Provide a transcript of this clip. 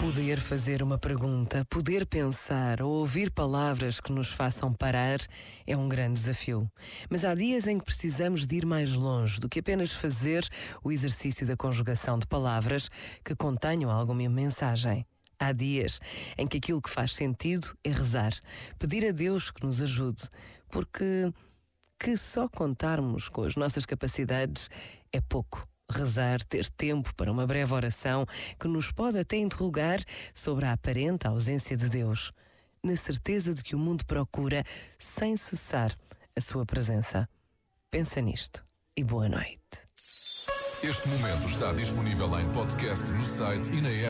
Poder fazer uma pergunta, poder pensar ou ouvir palavras que nos façam parar é um grande desafio. Mas há dias em que precisamos de ir mais longe do que apenas fazer o exercício da conjugação de palavras que contenham alguma mensagem. Há dias em que aquilo que faz sentido é rezar, pedir a Deus que nos ajude, porque que só contarmos com as nossas capacidades é pouco rezar, ter tempo para uma breve oração que nos pode até interrogar sobre a aparente ausência de Deus, na certeza de que o mundo procura, sem cessar, a sua presença. Pensa nisto e boa noite. Este momento está disponível em podcast no site e na.